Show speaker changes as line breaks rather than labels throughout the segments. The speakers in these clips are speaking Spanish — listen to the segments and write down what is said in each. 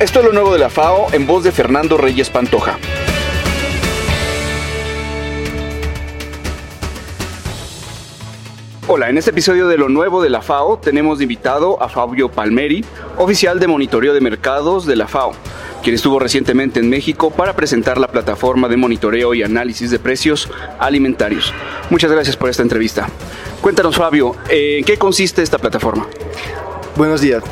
Esto es lo nuevo de la FAO en voz de Fernando Reyes Pantoja. Hola, en este episodio de lo nuevo de la FAO tenemos invitado a Fabio Palmeri, oficial de monitoreo de mercados de la FAO, quien estuvo recientemente en México para presentar la plataforma de monitoreo y análisis de precios alimentarios. Muchas gracias por esta entrevista. Cuéntanos, Fabio, ¿en qué consiste esta plataforma?
Buenos días.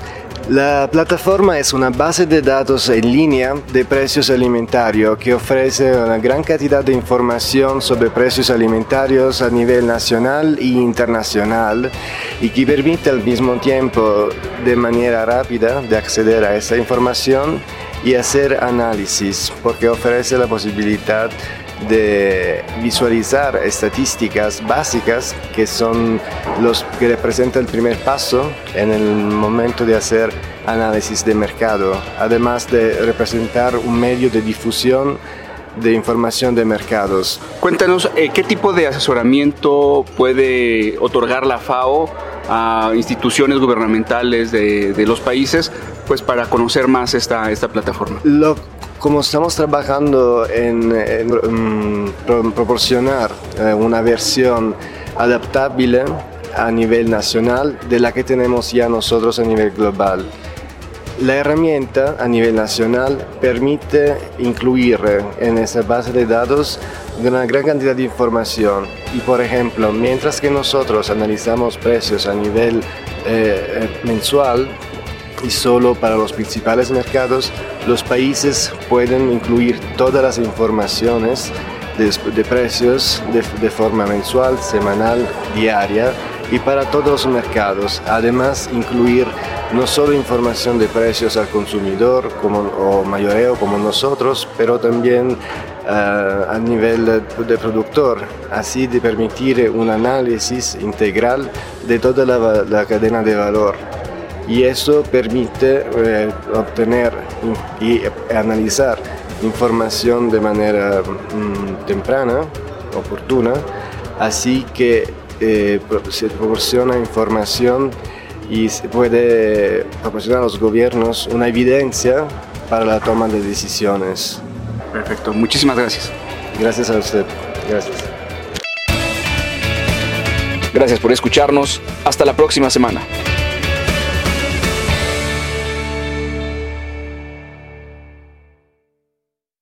La plataforma es una base de datos en línea de precios alimentarios que ofrece una gran cantidad de información sobre precios alimentarios a nivel nacional e internacional y que permite al mismo tiempo de manera rápida de acceder a esa información y hacer análisis porque ofrece la posibilidad de visualizar estadísticas básicas que son los que representan el primer paso en el momento de hacer análisis de mercado, además de representar un medio de difusión de información de mercados.
Cuéntanos, eh, ¿qué tipo de asesoramiento puede otorgar la FAO a instituciones gubernamentales de, los países pues para conocer más esta, esta plataforma?
Como estamos trabajando en, mm, proporcionar eh, una versión adaptable a nivel nacional de la que tenemos ya nosotros a nivel global. La herramienta a nivel nacional permite incluir en esa base de datos una gran cantidad de información y por ejemplo, mientras que nosotros analizamos precios a nivel eh, mensual, y solo para los principales mercados, los países pueden incluir todas las informaciones de, precios de, forma mensual, semanal, diaria y para todos los mercados. Además, incluir no solo información de precios al consumidor como, o mayoreo como nosotros, pero también eh, a nivel de, productor, así de permitir un análisis integral de toda la cadena de valor y eso permite eh, obtener y analizar información de manera mm, temprana, oportuna, así que eh, se proporciona información y se puede proporcionar a los gobiernos una evidencia para la toma de decisiones.
Perfecto, muchísimas gracias.
Gracias a usted. Gracias.
Gracias por escucharnos. Hasta la próxima semana.